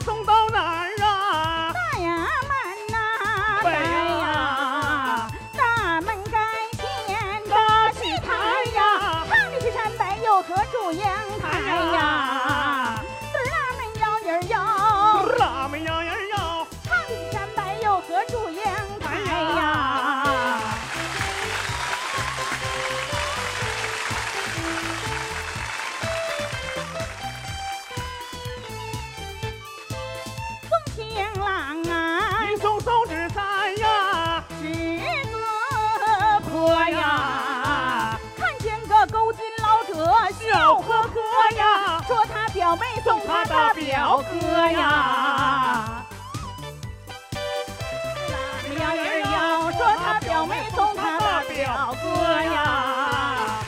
送到哪儿啊？大呀门呐、啊，呀、大门跟前大戏台呀，唱的是山北又何祝英台呀？表妹送他的表哥呀。摇儿要，说他表妹送他的表哥呀。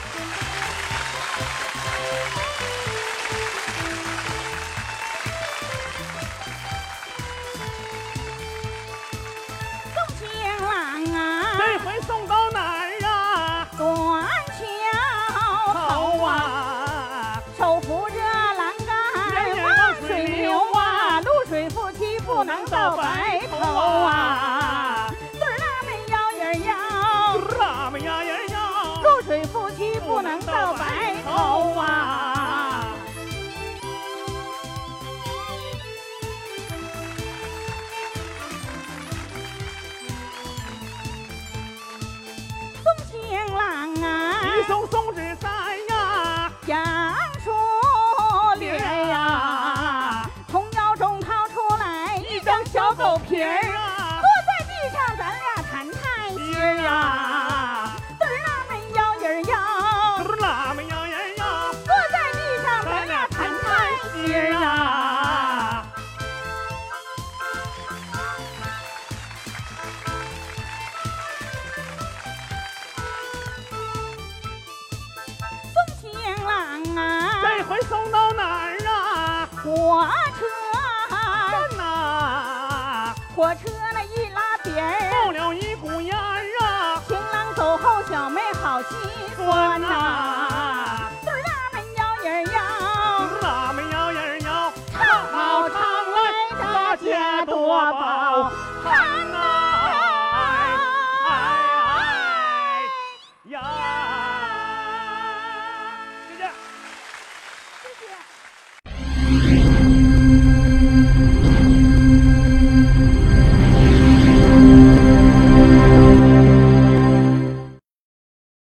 送情郎啊，这回送到不能到白头啊。嘚儿啦们摇儿摇，拉们呀呀摇，露水夫妻不能到白头啊。送情郎啊，一松松小狗皮儿，啊坐在地上咱俩谈谈心儿呀。火车那一拉皮儿冒了一股烟儿啊。情郎走后小妹好心酸呐。